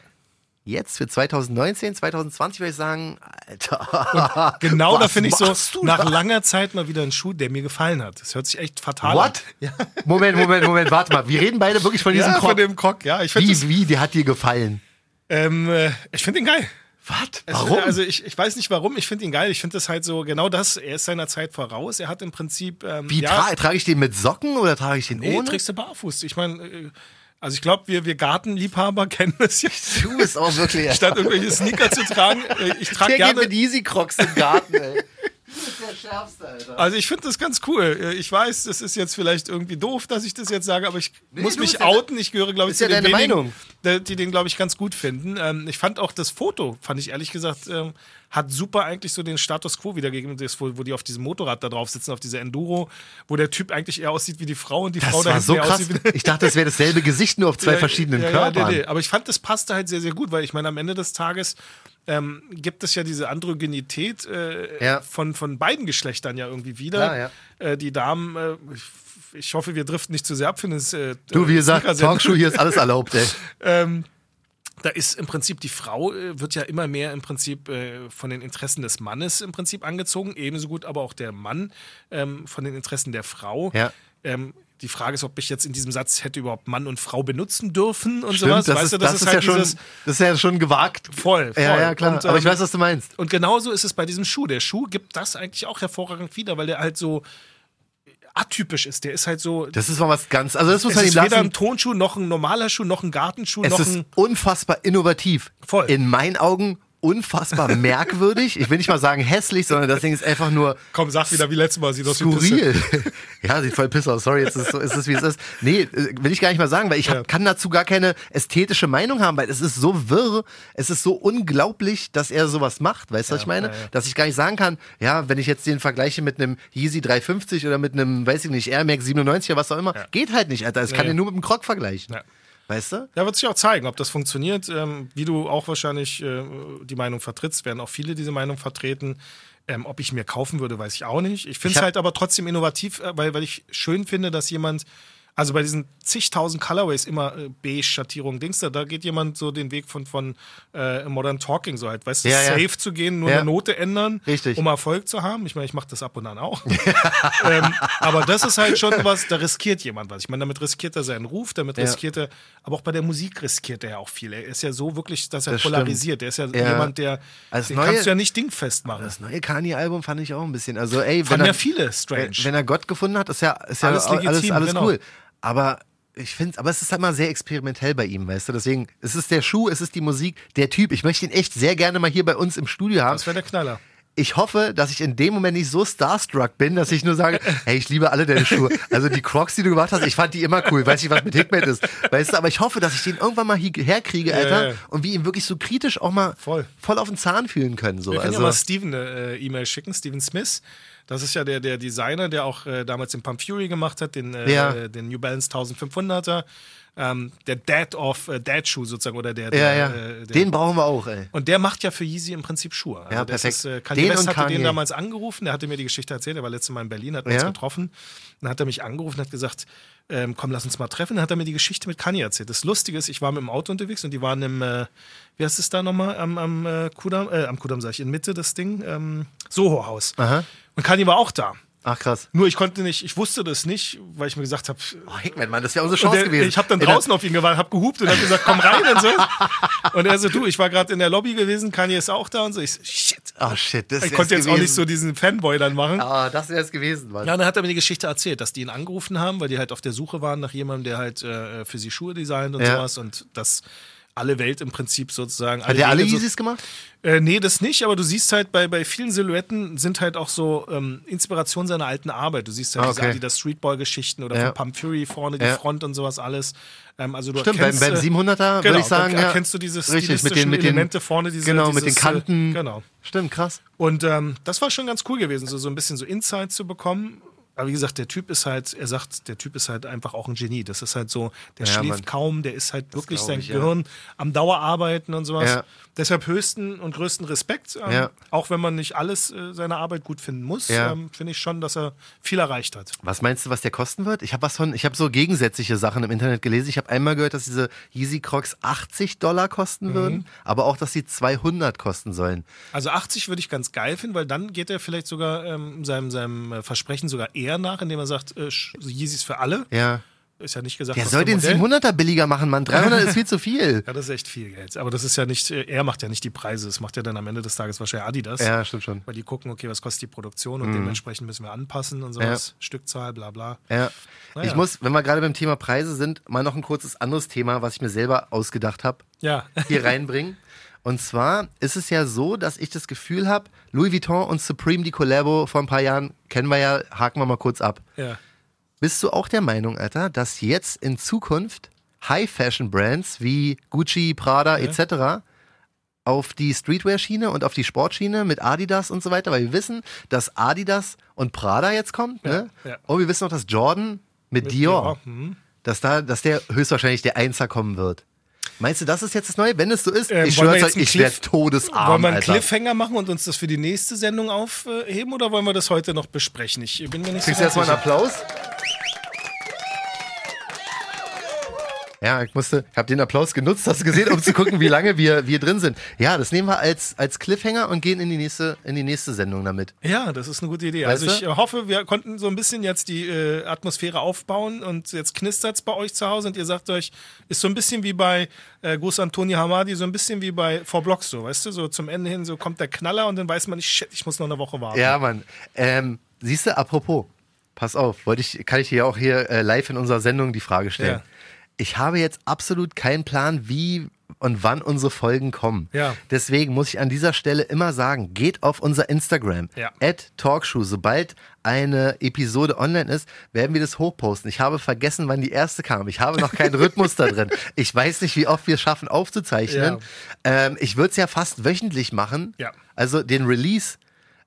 Jetzt für 2019, 2020 würde ich sagen, Alter. Genau was da finde ich so, nach da? langer Zeit mal wieder einen Schuh, der mir gefallen hat. Das hört sich echt fatal What? Moment, Moment, Moment, warte mal. Wir reden beide wirklich von an. diesem Ja, Croc. von dem Krog, ja. Ich Wie, wie, der hat dir gefallen? ähm, äh, ich finde ihn geil. Was? Warum? Also ich, ich weiß nicht warum, ich finde ihn geil. Ich finde das halt so, genau das, er ist seiner Zeit voraus. Er hat im Prinzip. Ähm, wie ja, tra trage ich den mit Socken oder trage ich den nee, ohne? trägst du barfuß. Ich meine, äh, also ich glaube, wir, wir Gartenliebhaber kennen das jetzt. Du bist auch wirklich. Statt irgendwelche Sneaker zu tragen, äh, ich trage gerne. mit Easy Crocs im Garten, ey. der Schärfste, Alter. Also ich finde das ganz cool. Ich weiß, das ist jetzt vielleicht irgendwie doof, dass ich das jetzt sage, aber ich muss du, mich ja outen. Ich gehöre, glaube ich, zu ja den wenigen, Meinung. der- die den, glaube ich, ganz gut finden. Ähm, ich fand auch das Foto, fand ich ehrlich gesagt, ähm, hat super eigentlich so den Status Quo wiedergegeben, wo, wo die auf diesem Motorrad da drauf sitzen, auf dieser Enduro, wo der Typ eigentlich eher aussieht wie die Frau und die Frau Das da war hinten so krass. aussieht wie Ich dachte, das wäre dasselbe Gesicht, nur auf zwei Ja, verschiedenen ja, ja, Körpern. nee, nee. Aber ich fand, das passte halt sehr, sehr gut, weil ich meine, am Ende des Tages ähm, gibt es ja diese Androgenität äh, Ja. von, von beiden Geschlechtern ja irgendwie wieder. Klar, ja. Äh, die Damen, äh, ich, ich hoffe, wir driften nicht zu sehr ab für das. Äh, Du, wie gesagt. Talkshow, hier ist alles erlaubt, ey. Ähm, da ist im Prinzip die Frau, äh, wird ja immer mehr im Prinzip äh, von den Interessen des Mannes im Prinzip angezogen, ebenso gut aber auch der Mann ähm, von den Interessen der Frau. Ja. Ähm, die Frage ist, ob ich jetzt in diesem Satz hätte überhaupt Mann und Frau benutzen dürfen und Stimmt, sowas. das, weißt ist, du, das, ist, halt ja schon, das ist ja schon gewagt. voll, voll. Ja, ja, klar. Und, Aber ich ähm, weiß, was du meinst. und genauso ist es bei diesem Schuh. Der Schuh gibt das eigentlich auch hervorragend wieder, weil der halt so atypisch ist. Der ist halt so. Das ist mal was ganz, also das muss man ihm ist weder ein lassen. Tonschuh, noch ein normaler Schuh, noch ein Gartenschuh, Es noch ist unfassbar innovativ. Voll. In meinen Augen unfassbar merkwürdig. Ich will nicht mal sagen hässlich, sondern das Ding ist einfach nur Komm, sag wieder wie letztes Mal. Sieht aus wie Pisse. skurril. ja, sieht voll piss aus. Sorry, jetzt ist es, so, ist es wie es ist. Nee, äh, will ich gar nicht mal sagen, weil ich hab, Ja. kann dazu gar keine ästhetische Meinung haben, weil es ist so wirr, es ist so unglaublich, dass er sowas macht. Weißt du, was ich meine? ja, ja. Dass ich gar nicht sagen kann, ja, wenn ich jetzt den vergleiche mit einem Yeezy 350 oder mit einem, weiß ich nicht, Air Max 97 oder was auch immer, geht halt nicht, Alter. Ich kann Nee. den nur mit einem Krog vergleichen. Weißt du? Ja, wird sich auch zeigen, ob das funktioniert. Ähm, wie du auch wahrscheinlich äh, die Meinung vertrittst, werden auch viele diese Meinung vertreten. Ähm, ob ich mir kaufen würde, weiß ich auch nicht. Ich finde es halt aber trotzdem innovativ, äh, weil, weil ich schön finde, dass jemand, also bei diesen zigtausend Colorways immer äh, Beige-Schattierungen, Dings da, da geht jemand so den Weg von, von äh, Modern Talking, so halt, weißt du, Ja, ja. safe zu gehen, nur Ja. eine Note ändern, Richtig. um Erfolg zu haben. Ich meine, ich mache das ab und an auch. ähm, aber das ist halt schon was, da riskiert jemand was. Ich meine, damit riskiert er seinen Ruf, damit Ja. riskiert er, aber auch bei der Musik riskiert er ja auch viel. Er ist ja so wirklich, dass er Das stimmt. polarisiert. Er ist ja, Ja. jemand, der, Als den neue- kannst du ja nicht dingfest machen. Das neue Kanye-Album fand ich auch ein bisschen. Also, ey, wenn Fanden er, ja viele strange. Wenn, wenn er Gott gefunden hat, ist ja, ist ja Alles alles, alles, legitim, alles genau. cool. Aber ich finde, aber es ist halt mal sehr experimentell bei ihm, weißt du? Deswegen, es ist der Schuh, es ist die Musik, der Typ. Ich möchte ihn echt sehr gerne mal hier bei uns im Studio haben. das wäre der Knaller. Ich hoffe, dass ich in dem Moment nicht so starstruck bin, dass ich nur sage, hey, ich liebe alle deine Schuhe. Also die Crocs, die du gemacht hast, ich fand die immer cool. Weiß nicht, was mit Hickmet ist. Weißt du, aber ich hoffe, dass ich den irgendwann mal hierher kriege, Alter. ja. Und wir ihn wirklich so kritisch auch mal Voll. voll auf den Zahn fühlen können. So. Wir können Also, ja mal Steven eine äh, E-Mail schicken, Steven Smith. Das ist ja der, der Designer, der auch äh, damals den Pump Fury gemacht hat, den, äh, Ja. den New Balance 1500er. Ähm, der Dad of äh, Dad Shoe sozusagen, oder der, ja, der, ja. äh, der den brauchen wir auch, ey. Und der macht ja für Yeezy im Prinzip Schuhe. Also Ja, perfekt. Ist, äh, Kanye Den West hatte Kanye. den damals angerufen, der hatte mir die Geschichte erzählt, er war letztes Mal in Berlin, hat uns Ja. getroffen. Dann hat er mich angerufen und hat gesagt, ähm, komm, lass uns mal treffen. Dann hat er mir die Geschichte mit Kanye erzählt. Das Lustige ist, ich war mit dem Auto unterwegs und die waren im, äh, wie heißt es da nochmal, am, am äh, Kudamm, äh, am Kudamm sag ich, in Mitte das Ding, ähm, Soho-Haus. Aha. Und Kanye war auch da. Ach krass. Nur ich konnte nicht, ich wusste das nicht, weil ich mir gesagt habe, Oh, Hickman, Mann, das wäre unsere und Chance der, gewesen. Ich habe dann draußen auf ihn gewartet, habe gehupt und habe gesagt, komm rein und so. Und er so, du, ich war gerade in der Lobby gewesen, Kanye ist auch da und so. Ich so, shit. Oh shit, das Ich konnte jetzt gewesen. auch nicht so diesen Fanboy dann machen. Ah, das wäre es gewesen, Mann. Ja, und dann hat er mir die Geschichte erzählt, dass die ihn angerufen haben, weil die halt auf der Suche waren nach jemandem, der halt äh, für sie Schuhe designt und Ja. sowas und dass alle Welt im Prinzip sozusagen. Hat er alle Wege so- Yeezys gemacht? Äh, nee, das nicht, aber du siehst halt bei, bei vielen Silhouetten sind halt auch so ähm, Inspiration seiner alten Arbeit. Du siehst halt Ah, diese okay. Adidas Streetball-Geschichten oder Ja. von Pump Fury vorne, die Ja. Front und sowas alles. Ähm, also du Stimmt, beim, erkennst, beim äh, 700er würde genau, ich sagen, da erkennst du diese Richtig, mit den, mit den Elemente vorne, diese, genau, mit den dieses, Kanten. Äh, genau. Stimmt, krass. Und ähm, das war schon ganz cool gewesen, so, so ein bisschen so Insight zu bekommen. Aber wie gesagt, der Typ ist halt, er sagt, der Typ ist halt einfach auch ein Genie. Das ist halt so, der Ja, schläft Mann. kaum, der ist halt wirklich sein ich, ja. Gehirn am Dauerarbeiten und sowas. Ja. Deshalb höchsten und größten Respekt. Ähm, Ja. Auch wenn man nicht alles äh, seiner Arbeit gut finden muss, Ja. ähm, finde ich schon, dass er viel erreicht hat. Was meinst du, was der kosten wird? Ich habe was von, ich habe so gegensätzliche Sachen im Internet gelesen. Ich habe einmal gehört, dass diese Yeezy Crocs 80 Dollar Mhm. kosten würden, aber auch, dass sie 200 kosten sollen. Also 80 würde ich ganz geil finden, weil dann geht er vielleicht sogar ähm, seinem, seinem äh, Versprechen sogar eher nach, indem er sagt, äh, Sch- Yeezys für alle. Ja. Ist ja nicht gesagt, Der soll den Modell. 700er billiger machen, Mann. 300 ist viel zu viel. Ja, das ist echt viel Geld. Aber das ist ja nicht, äh, er macht ja nicht die Preise, das macht ja dann am Ende des Tages wahrscheinlich Adidas. Ja, stimmt schon. Weil die gucken, okay, was kostet die Produktion und dementsprechend müssen wir anpassen und sowas. Stückzahl, bla bla. Ja. Naja. Ich muss, wenn wir gerade beim Thema Preise sind, mal noch ein kurzes anderes Thema, was ich mir selber ausgedacht habe, Ja. hier reinbringen. Und zwar ist es ja so, dass ich das Gefühl habe, Louis Vuitton und Supreme, die Collabo vor ein paar Jahren, kennen wir ja, haken wir mal kurz ab. Ja. Bist du auch der Meinung, Alter, dass jetzt in Zukunft High-Fashion-Brands wie Gucci, Prada etc. auf die Streetwear-Schiene und auf die Sportschiene mit Adidas und so weiter, weil wir wissen, dass Adidas und Prada jetzt kommt, ne? ja. Und wir wissen auch, dass Jordan mit, Dior, Dior, hm. dass da, dass der höchstwahrscheinlich der Einser kommen wird. Meinst du, das ist jetzt das Neue? Wenn es so ist, Ähm, ich schwör's euch, ich werde todesarm, Wollen wir einen Alter. Cliffhanger machen und uns das für die nächste Sendung aufheben oder wollen wir das heute noch besprechen? Ich bin mir nicht Kriegst du erstmal einen. Applaus? Ja, ich musste, ich habe den Applaus genutzt, hast du gesehen, um zu gucken, wie lange wir, wir drin sind. Ja, das nehmen wir als, als Cliffhanger und gehen in die nächste, in die nächste Sendung damit. Ja, das ist eine gute Idee. Weißt also ich du? äh, hoffe, wir konnten so ein bisschen jetzt die äh, Atmosphäre aufbauen und jetzt knistert's bei euch zu Hause und ihr sagt euch, ist so ein bisschen wie bei äh, Gus Antoni Hamadi, so ein bisschen wie bei Four Blocks so, weißt du, so zum Ende hin, so kommt der Knaller und dann weiß man shit, ich muss noch eine Woche warten. Ja, Mann. Ähm, siehst du, apropos, pass auf, wollte ich, kann ich dir ja auch hier äh, live in unserer Sendung die Frage stellen. Ja. Ich habe jetzt absolut keinen Plan, wie und wann unsere Folgen kommen. Ja. Deswegen muss ich an dieser Stelle immer sagen, geht auf unser Instagram, Ja. Talkshow. Sobald eine Episode online ist, werden wir das hochposten. Ich habe vergessen, wann die erste kam. Ich habe noch keinen Rhythmus da drin. Ich weiß nicht, wie oft wir es schaffen aufzuzeichnen. Ähm, ich würde es ja fast wöchentlich machen. Ja. Also den Release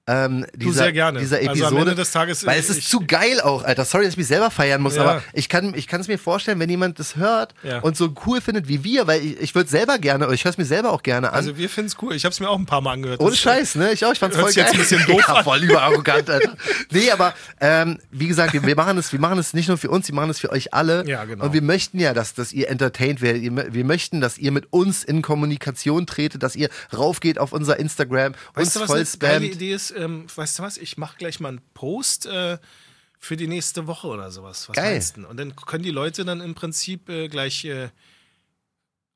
ähm, dieser, sehr gerne. dieser Also am Episode. Ende des Tages, weil es ist ich- zu geil auch, Alter. Sorry, dass ich mich selber feiern muss, Ja. aber ich kann ich kann es mir vorstellen, wenn jemand das hört Ja. und so cool findet wie wir, weil ich, ich würde selber gerne, ich höre es mir selber auch gerne an. Also wir finden es cool. Ich habe es mir auch ein paar Mal angehört. ohne Das- Scheiß, ne? Ich auch, ich fand's Hört voll geil. jetzt ein bisschen doof ja, voll überarrogant, Alter. Nee, aber ähm, wie gesagt, wir, wir machen es, wir machen es nicht nur für uns, wir machen es für euch alle. Ja, genau. Und wir möchten ja, dass, dass ihr entertained werdet. Wir möchten, dass ihr mit uns in Kommunikation tretet, dass ihr raufgeht auf unser Instagram, Weißt uns voll spammt. Ähm, weißt du was? Ich mache gleich mal einen Post äh, für die nächste Woche oder sowas. Was Geil. meinst du? Und dann können die Leute dann im Prinzip äh, gleich äh,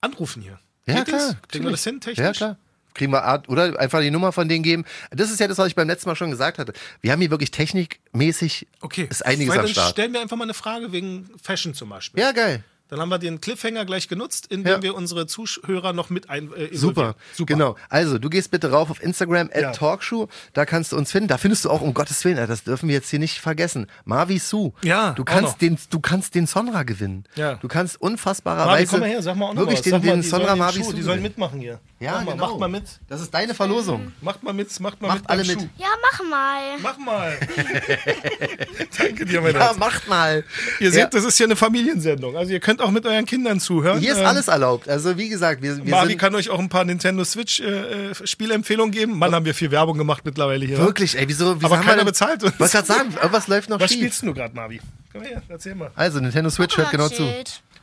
anrufen hier. Ja, Geht das? klar. Kriegen wir das hin, technisch? Ja, klar. Kriegen wir Art, oder einfach die Nummer von denen geben. Das ist ja das, was ich beim letzten Mal schon gesagt hatte. Wir haben hier wirklich technikmäßig Okay. ist einiges Weil am Start. stellen wir einfach mal eine Frage wegen Fashion zum Beispiel. Ja, geil. Dann haben wir den Cliffhanger gleich genutzt, indem Ja. wir unsere Zuhörer noch mit ein äh. Super. Super. Genau. Also, du gehst bitte rauf auf Instagram at Ja. Talkshow. Da kannst du uns finden. Da findest du auch, um Gottes Willen, das dürfen wir jetzt hier nicht vergessen. Marvi Su. Ja, Du kannst den, du kannst den Sonra gewinnen. Ja. Du kannst Marvi, unfassbarerweise. komm mal her, sag mal auch noch Wirklich was. den, den die Sonra sollen den Marvi Su. Die sollen mitmachen hier. Ja, mach, mal, genau. mach mal mit. Das ist deine Verlosung. Macht mal mit, macht mal Macht mit. alle mit. Schuh. Ja, mach mal. Mach mal. Danke dir, mein Ja, Herz. macht mal. Ihr seht, das ist hier eine Familiensendung. Also ihr könnt auch mit euren Kindern zuhören. Hier ist Ähm, alles erlaubt. Also, wie gesagt, wir, wir Marvi sind kann euch auch ein paar Nintendo Switch äh, äh, Spielempfehlungen geben. Mann, haben wir viel Werbung gemacht mittlerweile hier. wirklich, ey, wieso, wieso Aber haben keiner wir bezahlt uns. Was gerade sagen, irgendwas läuft noch Was schief. spielst du gerade, Marvi? Komm her, erzähl mal. Also, Nintendo Switch hört genau zu.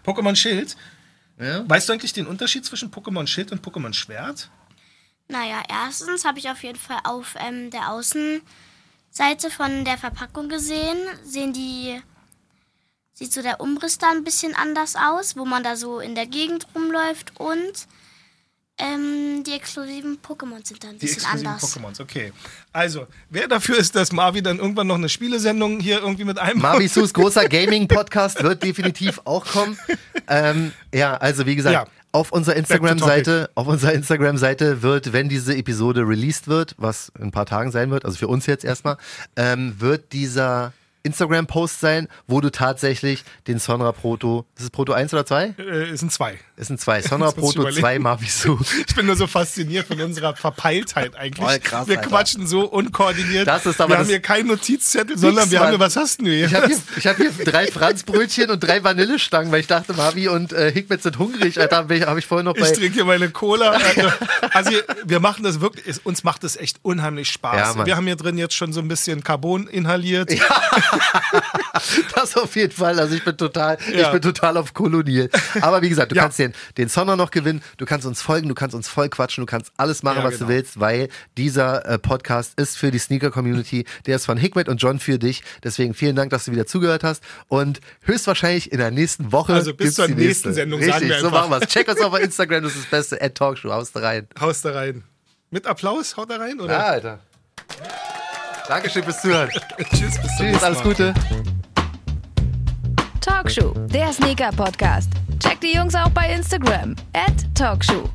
Pokémon Schild. Ja? Weißt du eigentlich den Unterschied zwischen Pokémon Schild und Pokémon Schwert? Naja, erstens habe ich auf jeden Fall auf ähm, der Außenseite von der Verpackung gesehen, sehen die, sieht so der Umriss da ein bisschen anders aus, wo man da so in der Gegend rumläuft und ähm, die exklusiven Pokémon sind da ein Die bisschen exklusiven anders. Pokémons, okay. Also, wer dafür ist, dass Marvi dann irgendwann noch eine Spielesendung hier irgendwie mit einbaut? Marvi Sus großer Gaming-Podcast wird definitiv auch kommen. Ähm, ja, also wie gesagt, Ja. auf unserer Instagram-Seite, auf unserer Instagram-Seite wird, wenn diese Episode released wird, was in ein paar Tagen sein wird, also für uns jetzt erstmal, ähm, wird dieser Instagram-Post sein, wo du tatsächlich den Sonra Proto, ist es Proto 1 oder 2? Äh, es sind zwei. Es sind zwei. Sonra ich Proto überlegen. 2 Marvi Su. Ich bin nur so fasziniert von unserer Verpeiltheit eigentlich. Voll krass, wir Alter. quatschen so unkoordiniert. Das ist aber wir das- haben hier keinen Notizzettel, sondern wir Mann. haben hier, was hast du hier? Ich habe hier, ich hab hier drei Franzbrötchen und drei Vanillestangen, weil ich dachte, Marvi und äh, Hikmet sind hungrig. Alter, habe ich, hab ich vorhin noch Ich bei... trinke hier meine Cola. Also, also wir machen das wirklich, es, uns macht das echt unheimlich Ja, Spaß. Mann. wir haben hier drin jetzt schon so ein bisschen Carbon inhaliert. Das auf jeden Fall. Also ich bin total, Ja. ich bin total auf Kolonie. Aber wie gesagt, du Ja. kannst den, den Sonner noch gewinnen, du kannst uns folgen, du kannst uns voll quatschen, du kannst alles machen, Ja, was du genau. willst, weil dieser äh, Podcast ist für die Sneaker-Community. Der ist von Hikmet und John für dich. Deswegen vielen Dank, dass du wieder zugehört hast. Und höchstwahrscheinlich in der nächsten Woche. Also bis zur nächsten nächste. Sendung, Richtig, sagen wir so einfach. machen wir's. Check uns auf Instagram, das ist das Beste. At Talkshow, haust da rein. Haust da rein. Mit Applaus, haut da rein, oder? Ja, Alter. Dankeschön fürs Zuhören. Tschüss, bis zum Tschüss, alles Mal. Gute. Talkshow, der Sneaker-Podcast. Checkt die Jungs auch bei Instagram. At Talkshow.